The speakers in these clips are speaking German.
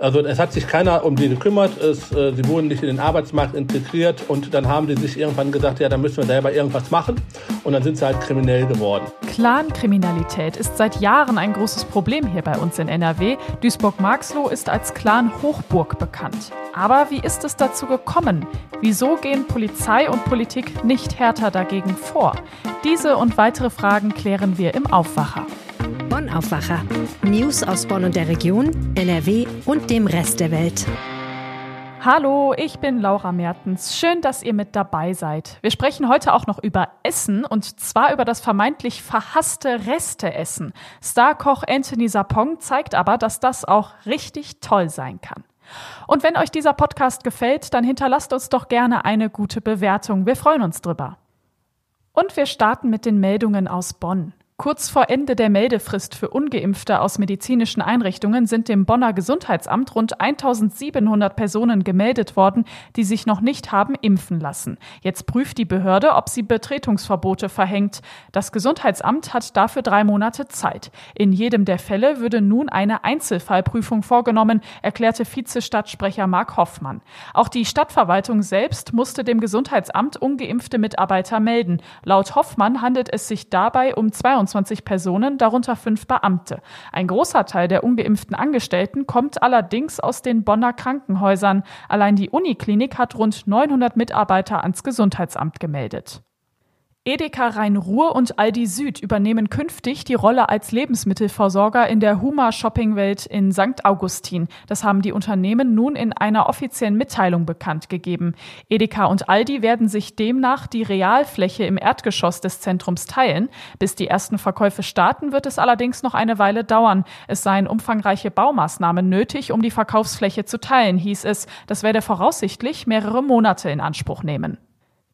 Also es hat sich keiner um die gekümmert, es, äh, sie wurden nicht in den Arbeitsmarkt integriert und dann haben die sich irgendwann gesagt, ja, da müssen wir selber irgendwas machen und dann sind sie halt kriminell geworden. Clankriminalität ist seit Jahren ein großes Problem hier bei uns in NRW. Duisburg-Marxloh ist als Clan-Hochburg bekannt. Aber wie ist es dazu gekommen? Wieso gehen Polizei und Politik nicht härter dagegen vor? Diese und weitere Fragen klären wir im Aufwacher. Bonn Aufwacher. News aus Bonn und der Region, NRW und dem Rest der Welt. Hallo, ich bin Laura Mertens. Schön, dass ihr mit dabei seid. Wir sprechen heute auch noch über Essen und zwar über das vermeintlich verhasste Resteessen. Starkoch Anthony Sapong zeigt aber, dass das auch richtig toll sein kann. Und wenn euch dieser Podcast gefällt, dann hinterlasst uns doch gerne eine gute Bewertung. Wir freuen uns drüber. Und wir starten mit den Meldungen aus Bonn. Kurz vor Ende der Meldefrist für ungeimpfte aus medizinischen Einrichtungen sind dem Bonner Gesundheitsamt rund 1700 Personen gemeldet worden, die sich noch nicht haben impfen lassen. Jetzt prüft die Behörde, ob sie Betretungsverbote verhängt. Das Gesundheitsamt hat dafür drei Monate Zeit. In jedem der Fälle würde nun eine Einzelfallprüfung vorgenommen, erklärte Vizestadtsprecher Mark Hoffmann. Auch die Stadtverwaltung selbst musste dem Gesundheitsamt ungeimpfte Mitarbeiter melden. Laut Hoffmann handelt es sich dabei um 22 22 Personen, darunter fünf Beamte. Ein großer Teil der ungeimpften Angestellten kommt allerdings aus den Bonner Krankenhäusern. Allein die Uniklinik hat rund 900 Mitarbeiter ans Gesundheitsamt gemeldet. Edeka Rhein-Ruhr und Aldi Süd übernehmen künftig die Rolle als Lebensmittelversorger in der Huma-Shopping-Welt in St. Augustin. Das haben die Unternehmen nun in einer offiziellen Mitteilung bekannt gegeben. Edeka und Aldi werden sich demnach die Realfläche im Erdgeschoss des Zentrums teilen. Bis die ersten Verkäufe starten, wird es allerdings noch eine Weile dauern. Es seien umfangreiche Baumaßnahmen nötig, um die Verkaufsfläche zu teilen, hieß es. Das werde voraussichtlich mehrere Monate in Anspruch nehmen.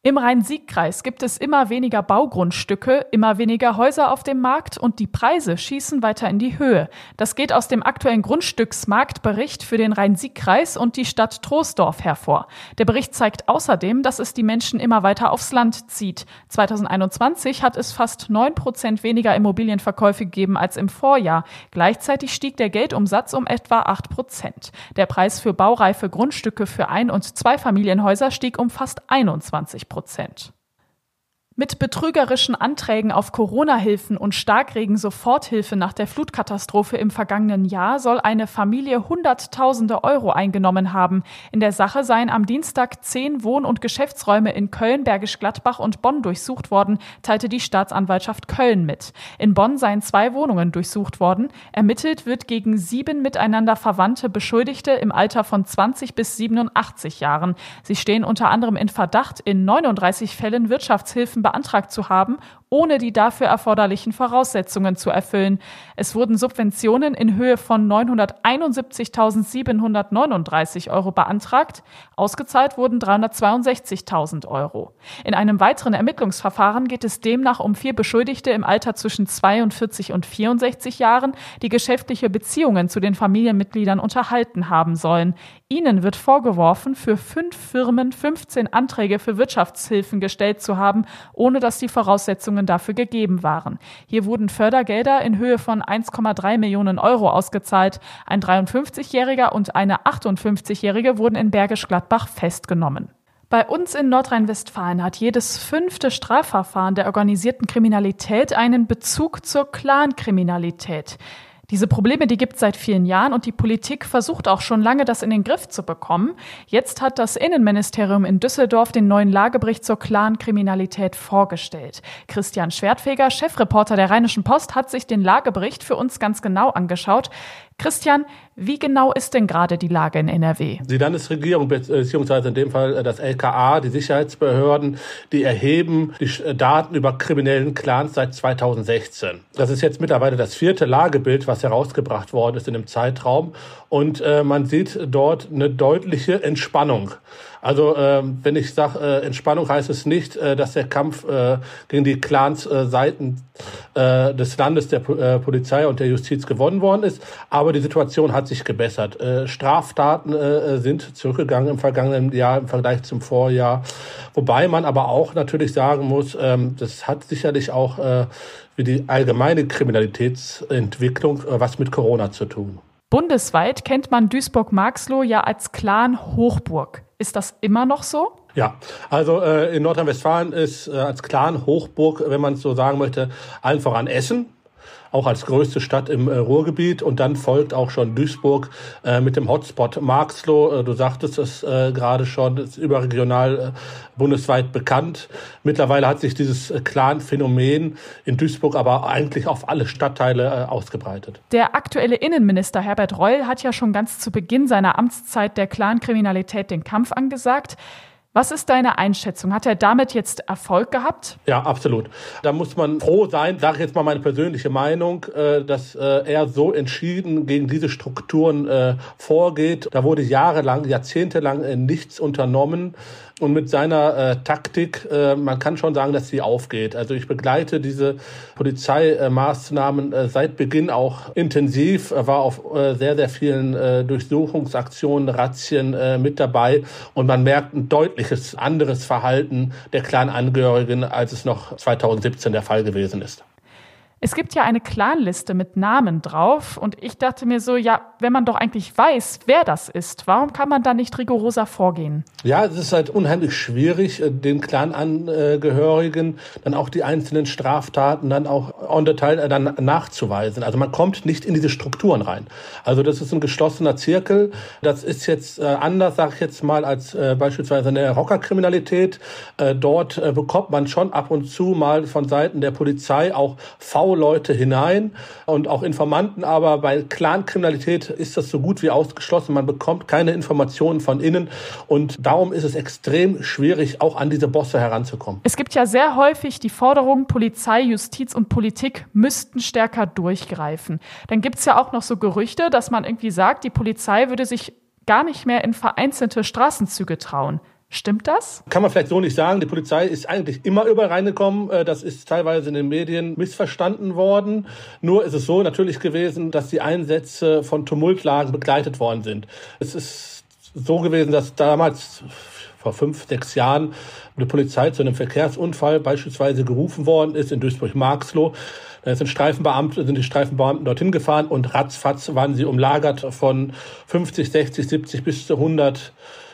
Im Rhein-Sieg-Kreis gibt es immer weniger Baugrundstücke, immer weniger Häuser auf dem Markt und die Preise schießen weiter in die Höhe. Das geht aus dem aktuellen Grundstücksmarktbericht für den Rhein-Sieg-Kreis und die Stadt Troisdorf hervor. Der Bericht zeigt außerdem, dass es die Menschen immer weiter aufs Land zieht. 2021 hat es fast neun Prozent weniger Immobilienverkäufe gegeben als im Vorjahr. Gleichzeitig stieg der Geldumsatz um etwa acht Prozent. Der Preis für baureife Grundstücke für Ein- und Zweifamilienhäuser stieg um fast 21 Prozent. Prozent. Mit betrügerischen Anträgen auf Corona-Hilfen und Starkregen-Soforthilfe nach der Flutkatastrophe im vergangenen Jahr soll eine Familie Hunderttausende Euro eingenommen haben. In der Sache seien am Dienstag zehn Wohn- und Geschäftsräume in Köln, Bergisch Gladbach und Bonn durchsucht worden, teilte die Staatsanwaltschaft Köln mit. In Bonn seien zwei Wohnungen durchsucht worden. Ermittelt wird gegen sieben miteinander verwandte Beschuldigte im Alter von 20 bis 87 Jahren. Sie stehen unter anderem in Verdacht, in 39 Fällen Wirtschaftshilfen beantragt zu haben, ohne die dafür erforderlichen Voraussetzungen zu erfüllen. Es wurden Subventionen in Höhe von 971.739 Euro beantragt. Ausgezahlt wurden 362.000 Euro. In einem weiteren Ermittlungsverfahren geht es demnach um vier Beschuldigte im Alter zwischen 42 und 64 Jahren, die geschäftliche Beziehungen zu den Familienmitgliedern unterhalten haben sollen. Ihnen wird vorgeworfen, für fünf Firmen 15 Anträge für Wirtschaftshilfen gestellt zu haben, ohne dass die Voraussetzungen dafür gegeben waren. Hier wurden Fördergelder in Höhe von 1,3 Millionen Euro ausgezahlt. Ein 53-Jähriger und eine 58-Jährige wurden in Bergisch Gladbach festgenommen. Bei uns in Nordrhein-Westfalen hat jedes fünfte Strafverfahren der organisierten Kriminalität einen Bezug zur Clankriminalität. Diese Probleme, die gibt es seit vielen Jahren und die Politik versucht auch schon lange, das in den Griff zu bekommen. Jetzt hat das Innenministerium in Düsseldorf den neuen Lagebericht zur Clankriminalität vorgestellt. Christian Schwertfeger, Chefreporter der Rheinischen Post, hat sich den Lagebericht für uns ganz genau angeschaut. Christian, wie genau ist denn gerade die Lage in NRW? Die Landesregierung, beziehungsweise in dem Fall das LKA, die Sicherheitsbehörden, die erheben die Daten über kriminellen Clans seit 2016. Das ist jetzt mittlerweile das vierte Lagebild, was herausgebracht worden ist in dem Zeitraum. Und äh, man sieht dort eine deutliche Entspannung. Also äh, wenn ich sage äh, Entspannung, heißt es nicht, äh, dass der Kampf äh, gegen die Clans äh, Seiten äh, des Landes, der äh, Polizei und der Justiz gewonnen worden ist, aber die Situation hat sich gebessert. Äh, Straftaten äh, sind zurückgegangen im vergangenen Jahr im Vergleich zum Vorjahr, wobei man aber auch natürlich sagen muss, ähm, das hat sicherlich auch äh, wie die allgemeine Kriminalitätsentwicklung äh, was mit Corona zu tun. Bundesweit kennt man Duisburg-Marxloh ja als Clan-Hochburg. Ist das immer noch so? Ja, also äh, in Nordrhein-Westfalen ist äh, als Clan-Hochburg, wenn man es so sagen möchte, allen voran Essen auch als größte Stadt im äh, Ruhrgebiet. Und dann folgt auch schon Duisburg äh, mit dem Hotspot Marxloh. Äh, du sagtest es äh, gerade schon, ist überregional äh, bundesweit bekannt. Mittlerweile hat sich dieses äh, Clan-Phänomen in Duisburg aber eigentlich auf alle Stadtteile ausgebreitet. Der aktuelle Innenminister Herbert Reul hat ja schon ganz zu Beginn seiner Amtszeit der Clan-Kriminalität den Kampf angesagt. Was ist deine Einschätzung? Hat er damit jetzt Erfolg gehabt? Ja, absolut. Da muss man froh sein, sage ich jetzt mal meine persönliche Meinung, äh, dass äh, er so entschieden gegen diese Strukturen äh, vorgeht. Da wurde jahrelang, jahrzehntelang nichts unternommen. Und mit seiner äh, Taktik, äh, man kann schon sagen, dass sie aufgeht. Also ich begleite diese Polizeimaßnahmen äh, seit Beginn auch intensiv, war auf äh, sehr, sehr vielen äh, Durchsuchungsaktionen, Razzien äh, mit dabei. Und man merkt ein deutliches anderes Verhalten der Clan-Angehörigen, als es noch 2017 der Fall gewesen ist. Es gibt ja eine Clanliste mit Namen drauf und ich dachte mir so, ja, wenn man doch eigentlich weiß, wer das ist, warum kann man da nicht rigoroser vorgehen? Ja, es ist halt unheimlich schwierig, äh, den Clanangehörigen dann auch die einzelnen Straftaten dann auch on Detail äh, dann nachzuweisen. Also man kommt nicht in diese Strukturen rein. Also das ist ein geschlossener Zirkel. Das ist jetzt äh, anders, sage ich jetzt mal, als beispielsweise eine Rockerkriminalität. Dort bekommt man schon ab und zu mal von Seiten der Polizei auch V Leute hinein und auch Informanten, aber bei Clankriminalität ist das so gut wie ausgeschlossen. Man bekommt keine Informationen von innen und darum ist es extrem schwierig, auch an diese Bosse heranzukommen. Es gibt ja sehr häufig die Forderung, Polizei, Justiz und Politik müssten stärker durchgreifen. Dann gibt es ja auch noch so Gerüchte, dass man irgendwie sagt, die Polizei würde sich gar nicht mehr in vereinzelte Straßenzüge trauen. Stimmt das? Kann man vielleicht so nicht sagen. Die Polizei ist eigentlich immer überall reingekommen. Äh, das ist teilweise in den Medien missverstanden worden. Nur ist es so natürlich gewesen, dass die Einsätze von Tumultlagen begleitet worden sind. Es ist so gewesen, dass damals vor fünf, sechs Jahren eine Polizei zu einem Verkehrsunfall beispielsweise gerufen worden ist in Duisburg-Marxloh. Da sind Streifenbeamte, sind die Streifenbeamten dorthin gefahren und ratzfatz waren sie umlagert von 50, 60, 70 bis zu 100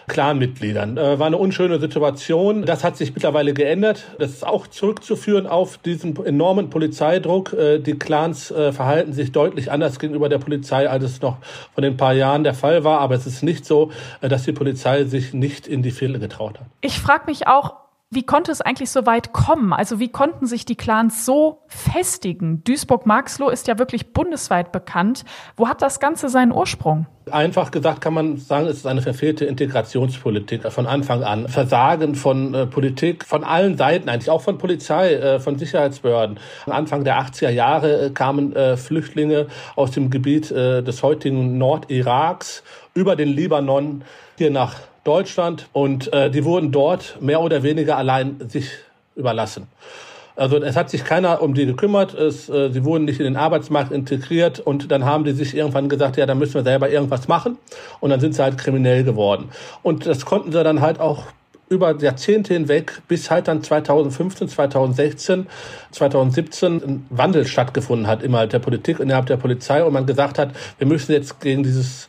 Clanmitgliedern. Äh, war eine unschöne Situation. Das hat sich mittlerweile geändert. Das ist auch zurückzuführen auf diesen enormen Polizeidruck. Äh, die Clans äh, verhalten sich deutlich anders gegenüber der Polizei, als es noch vor den paar Jahren der Fall war. Aber es ist nicht so, äh, dass die Polizei sich nicht in die Fehler getraut hat. Ich frage mich auch, wie konnte es eigentlich so weit kommen? Also wie konnten sich die Clans so festigen? Duisburg-Marxloh ist ja wirklich bundesweit bekannt. Wo hat das Ganze seinen Ursprung? Einfach gesagt kann man sagen, es ist eine verfehlte Integrationspolitik von Anfang an. Versagen von äh, Politik von allen Seiten, eigentlich auch von Polizei, äh, von Sicherheitsbehörden. Anfang der 80er Jahre äh, kamen äh, Flüchtlinge aus dem Gebiet äh, des heutigen Nordiraks über den Libanon hier nach Deutschland und äh, die wurden dort mehr oder weniger allein sich überlassen. Also es hat sich keiner um die gekümmert, es, äh, sie wurden nicht in den Arbeitsmarkt integriert und dann haben die sich irgendwann gesagt, ja, dann müssen wir selber irgendwas machen und dann sind sie halt kriminell geworden. Und das konnten sie dann halt auch über Jahrzehnte hinweg, bis halt dann 2015, 2016, 2017 ein Wandel stattgefunden hat innerhalb der Politik, innerhalb der Polizei und man gesagt hat, wir müssen jetzt gegen dieses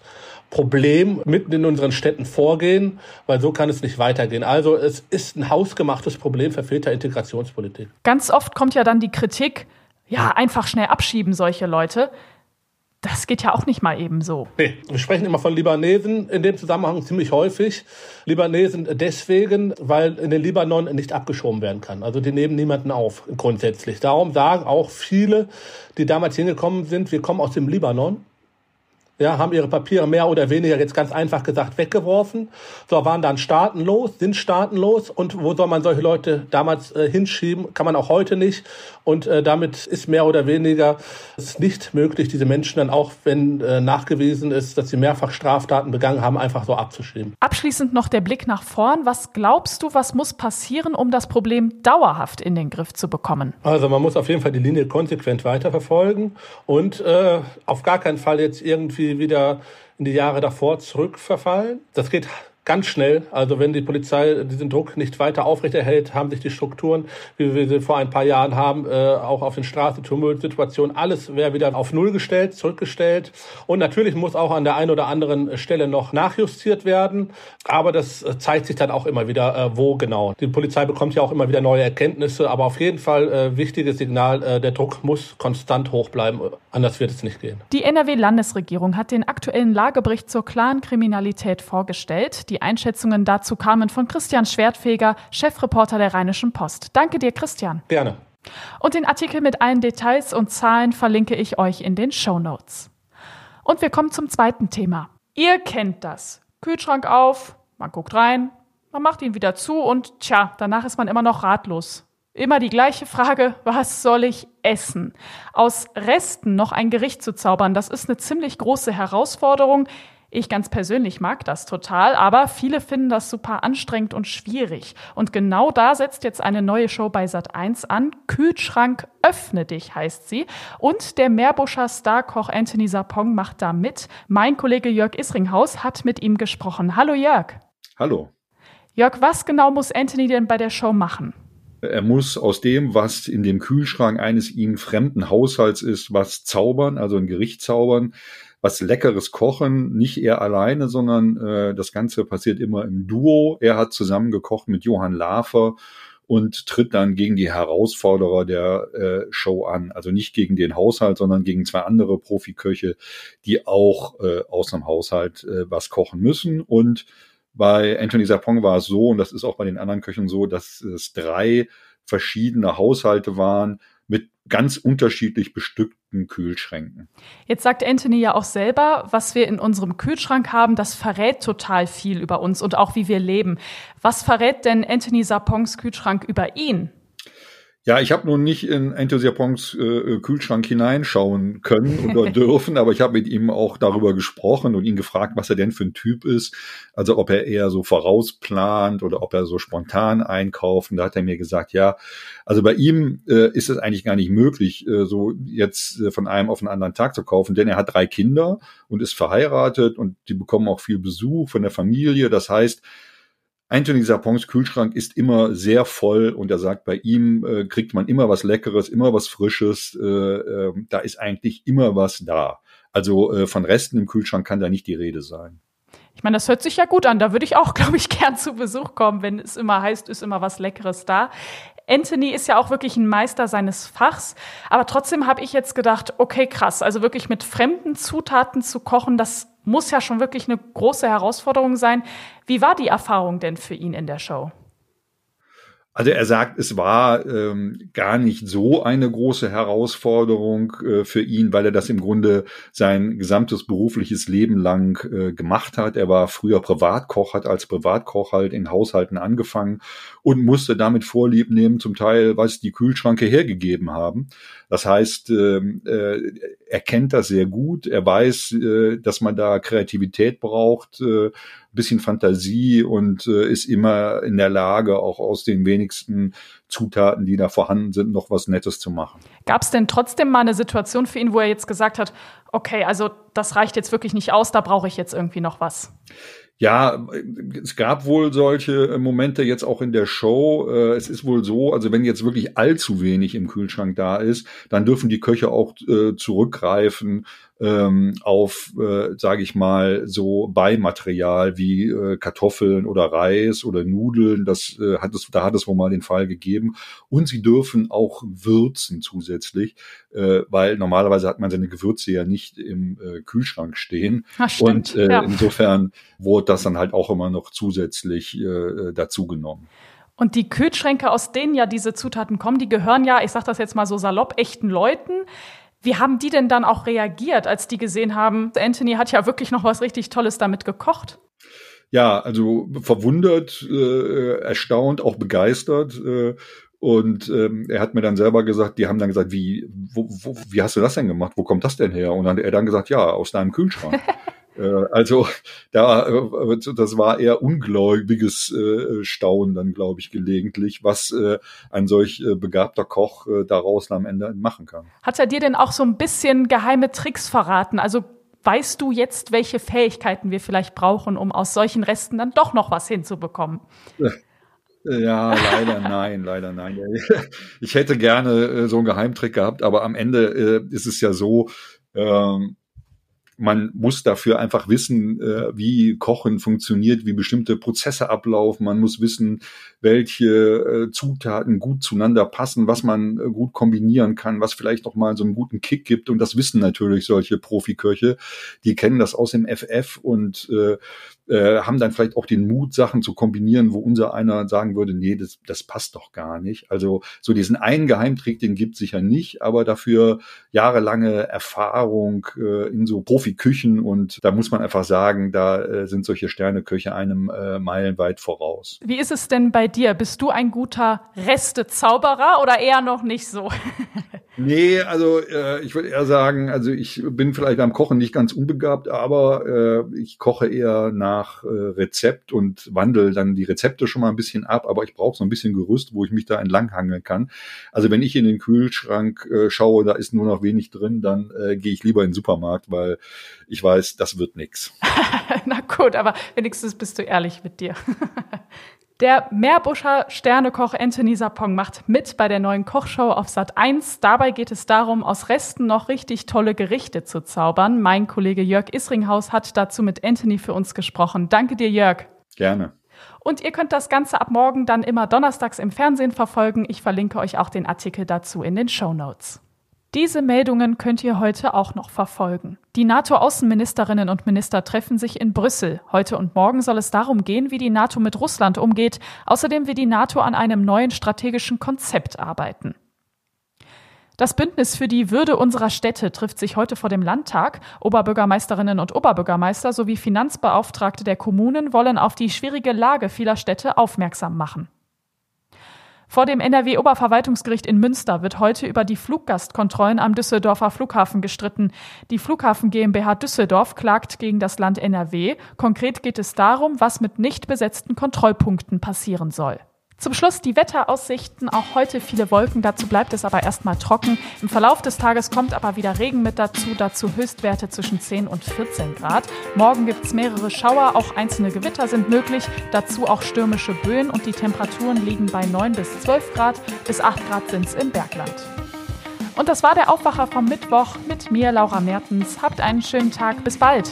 Problem mitten in unseren Städten vorgehen, weil so kann es nicht weitergehen. Also es ist ein hausgemachtes Problem verfehlter Integrationspolitik. Ganz oft kommt ja dann die Kritik, ja, einfach schnell abschieben solche Leute. Das geht ja auch nicht mal eben so. Nee, wir sprechen immer von Libanesen in dem Zusammenhang ziemlich häufig. Libanesen deswegen, weil in den Libanon nicht abgeschoben werden kann. Also die nehmen niemanden auf, grundsätzlich. Darum sagen auch viele, die damals hingekommen sind, wir kommen aus dem Libanon ja, haben ihre Papiere mehr oder weniger jetzt ganz einfach gesagt weggeworfen. So waren dann staatenlos, sind staatenlos und wo soll man solche Leute damals äh, hinschieben? Kann man auch heute nicht. Und äh, damit ist mehr oder weniger es nicht möglich, diese Menschen dann auch, wenn äh, nachgewiesen ist, dass sie mehrfach Straftaten begangen haben, einfach so abzuschieben. Abschließend noch der Blick nach vorn. Was glaubst du, was muss passieren, um das Problem dauerhaft in den Griff zu bekommen? Also man muss auf jeden Fall die Linie konsequent weiterverfolgen und äh, auf gar keinen Fall jetzt irgendwie wieder in die Jahre davor zurückverfallen. Das geht ganz schnell. Also wenn die Polizei diesen Druck nicht weiter aufrechterhält, haben sich die Strukturen, wie wir sie vor ein paar Jahren haben, äh, auch auf den Straßen, Tumultsituationen, alles wäre wieder auf Null gestellt, zurückgestellt. Und natürlich muss auch an der einen oder anderen Stelle noch nachjustiert werden. Aber das äh, zeigt sich dann auch immer wieder, äh, wo genau. Die Polizei bekommt ja auch immer wieder neue Erkenntnisse. Aber auf jeden Fall wichtiges Signal, der Druck muss konstant hoch bleiben. Anders wird es nicht gehen. Die NRW-Landesregierung hat den aktuellen Lagebericht zur Clan-Kriminalität vorgestellt. Die Einschätzungen dazu kamen von Christian Schwertfeger, Chefreporter der Rheinischen Post. Danke dir, Christian. Gerne. Und den Artikel mit allen Details und Zahlen verlinke ich euch in den Show Notes. Und wir kommen zum zweiten Thema. Ihr kennt das. Kühlschrank auf, man guckt rein, man macht ihn wieder zu und tja, danach ist man immer noch ratlos. Immer die gleiche Frage, was soll ich essen? Aus Resten noch ein Gericht zu zaubern, das ist eine ziemlich große Herausforderung. Ich ganz persönlich mag das total, aber viele finden das super anstrengend und schwierig. Und genau da setzt jetzt eine neue Show bei Sat1 an. Kühlschrank öffne dich heißt sie. Und der Meerbuscher Starkoch Anthony Sapong macht da mit. Mein Kollege Jörg Isringhaus hat mit ihm gesprochen. Hallo Jörg. Hallo. Jörg, was genau muss Anthony denn bei der Show machen? Er muss aus dem, was in dem Kühlschrank eines ihm fremden Haushalts ist, was zaubern, also ein Gericht zaubern was Leckeres kochen, nicht er alleine, sondern äh, das Ganze passiert immer im Duo. Er hat zusammen gekocht mit Johann Lafer und tritt dann gegen die Herausforderer der äh, Show an. Also nicht gegen den Haushalt, sondern gegen zwei andere Profiköche, die auch äh, aus dem Haushalt äh, was kochen müssen. Und bei Anthony Sapong war es so, und das ist auch bei den anderen Köchen so, dass es drei verschiedene Haushalte waren, mit ganz unterschiedlich bestückten Kühlschränken. Jetzt sagt Anthony ja auch selber, was wir in unserem Kühlschrank haben, das verrät total viel über uns und auch wie wir leben. Was verrät denn Anthony Sapongs Kühlschrank über ihn? Ja, ich habe nun nicht in Enthusiapons äh, Kühlschrank hineinschauen können oder dürfen, aber ich habe mit ihm auch darüber gesprochen und ihn gefragt, was er denn für ein Typ ist. Also ob er eher so vorausplant oder ob er so spontan einkauft. Und da hat er mir gesagt, ja, also bei ihm äh, ist es eigentlich gar nicht möglich, äh, so jetzt äh, von einem auf den anderen Tag zu kaufen, denn er hat drei Kinder und ist verheiratet und die bekommen auch viel Besuch von der Familie. Das heißt, Anthony Sapons Kühlschrank ist immer sehr voll und er sagt, bei ihm äh, kriegt man immer was Leckeres, immer was Frisches. Äh, äh, da ist eigentlich immer was da. Also äh, von Resten im Kühlschrank kann da nicht die Rede sein. Ich meine, das hört sich ja gut an. Da würde ich auch, glaube ich, gern zu Besuch kommen, wenn es immer heißt, ist immer was Leckeres da. Anthony ist ja auch wirklich ein Meister seines Fachs, aber trotzdem habe ich jetzt gedacht, okay, krass, also wirklich mit fremden Zutaten zu kochen, das muss ja schon wirklich eine große Herausforderung sein. Wie war die Erfahrung denn für ihn in der Show? Also er sagt, es war ähm, gar nicht so eine große Herausforderung äh, für ihn, weil er das im Grunde sein gesamtes berufliches Leben lang äh, gemacht hat. Er war früher Privatkoch, hat als Privatkoch halt in Haushalten angefangen und musste damit Vorlieb nehmen, zum Teil, was die Kühlschranke hergegeben haben. Das heißt, ähm, äh, er kennt das sehr gut. Er weiß, äh, dass man da Kreativität braucht, äh, bisschen Fantasie und äh, ist immer in der Lage, auch aus den wenigsten Zutaten, die da vorhanden sind, noch was Nettes zu machen. Gab es denn trotzdem mal eine Situation für ihn, wo er jetzt gesagt hat, okay, also das reicht jetzt wirklich nicht aus, da brauche ich jetzt irgendwie noch was? Ja, es gab wohl solche Momente jetzt auch in der Show. Äh, es ist wohl so, also wenn jetzt wirklich allzu wenig im Kühlschrank da ist, dann dürfen die Köche auch äh, zurückgreifen ähm, auf, äh, sage ich mal, so Beimaterial wie äh, Kartoffeln oder Reis oder Nudeln. Das äh, hat es, da hat es wohl mal den Fall gegeben. Und sie dürfen auch würzen zusätzlich, äh, weil normalerweise hat man seine Gewürze ja nicht im äh, Kühlschrank stehen. Ach, stimmt, Und äh, ja. insofern wurde das dann halt auch immer noch zusätzlich äh, dazu genommen. Und die Kühlschränke, aus denen ja diese Zutaten kommen, die gehören ja, ich sage das jetzt mal so salopp, echten Leuten. Wie haben die denn dann auch reagiert, als die gesehen haben, Anthony hat ja wirklich noch was richtig Tolles damit gekocht? Ja, also verwundert, äh, erstaunt, auch begeistert. Äh, und ähm, er hat mir dann selber gesagt, die haben dann gesagt, wie, wo, wo, wie hast du das denn gemacht? Wo kommt das denn her? Und dann hat er dann gesagt, ja, aus deinem Kühlschrank. Äh, also da, äh, das war eher ungläubiges äh, Staunen dann, glaube ich, gelegentlich, was ein solch begabter Koch daraus am Ende machen kann. Hat er dir denn auch so ein bisschen geheime Tricks verraten? Also weißt du jetzt, welche Fähigkeiten wir vielleicht brauchen, um aus solchen Resten dann doch noch was hinzubekommen? Ja, leider nein, leider nein. Ich hätte gerne so einen Geheimtrick gehabt, aber am Ende ist es ja so, ähm, man muss dafür einfach wissen, äh, wie Kochen funktioniert, wie bestimmte Prozesse ablaufen. Man muss wissen, welche äh, Zutaten gut zueinander passen, was man äh, gut kombinieren kann, was vielleicht noch mal so einen guten Kick gibt. Und das wissen natürlich solche Profiköche. Die kennen das aus dem FF und äh, äh, haben dann vielleicht auch den Mut, Sachen zu kombinieren, wo unser einer sagen würde, nee, das, das passt doch gar nicht. Also so diesen einen Geheimtrick, den gibt sicher nicht, aber dafür jahrelange Erfahrung äh, in so Profiküchen und da muss man einfach sagen, da äh, sind solche Sterneköche einem äh, meilenweit voraus. Wie ist es denn bei dir? Bist du ein guter Restezauberer oder eher noch nicht so? Nee, also äh, ich würde eher sagen, also ich bin vielleicht beim Kochen nicht ganz unbegabt, aber äh, ich koche eher nach äh, Rezept und wandle dann die Rezepte schon mal ein bisschen ab, aber ich brauche so ein bisschen Gerüst, wo ich mich da entlanghangeln kann. Also wenn ich in den Kühlschrank äh, schaue, da ist nur noch wenig drin, dann äh, gehe ich lieber in den Supermarkt, weil ich weiß, das wird nix. Na gut, aber wenigstens bist du ehrlich mit dir. Der Meerbuscher Sternekoch Anthony Sapong macht mit bei der neuen Kochshow auf Sat 1. Dabei geht es darum, aus Resten noch richtig tolle Gerichte zu zaubern. Mein Kollege Jörg Isringhaus hat dazu mit Anthony für uns gesprochen. Danke dir, Jörg. Gerne. Und ihr könnt das Ganze ab morgen dann immer donnerstags im Fernsehen verfolgen. Ich verlinke euch auch den Artikel dazu in den Show Notes. Diese Meldungen könnt ihr heute auch noch verfolgen. Die NATO-Außenministerinnen und Minister treffen sich in Brüssel. Heute und morgen soll es darum gehen, wie die NATO mit Russland umgeht. Außerdem will die NATO an einem neuen strategischen Konzept arbeiten. Das Bündnis für die Würde unserer Städte trifft sich heute vor dem Landtag. Oberbürgermeisterinnen und Oberbürgermeister sowie Finanzbeauftragte der Kommunen wollen auf die schwierige Lage vieler Städte aufmerksam machen. Vor dem NRW-Oberverwaltungsgericht in Münster wird heute über die Fluggastkontrollen am Düsseldorfer Flughafen gestritten. Die Flughafen GmbH Düsseldorf klagt gegen das Land NRW. Konkret geht es darum, was mit nicht besetzten Kontrollpunkten passieren soll. Zum Schluss die Wetteraussichten. Auch heute viele Wolken, dazu bleibt es aber erstmal trocken. Im Verlauf des Tages kommt aber wieder Regen mit dazu, dazu Höchstwerte zwischen 10 und 14 Grad. Morgen gibt es mehrere Schauer, auch einzelne Gewitter sind möglich, dazu auch stürmische Böen und die Temperaturen liegen bei 9 bis 12 Grad, bis 8 Grad sind es im Bergland. Und das war der Aufwacher vom Mittwoch mit mir, Laura Mertens. Habt einen schönen Tag, bis bald.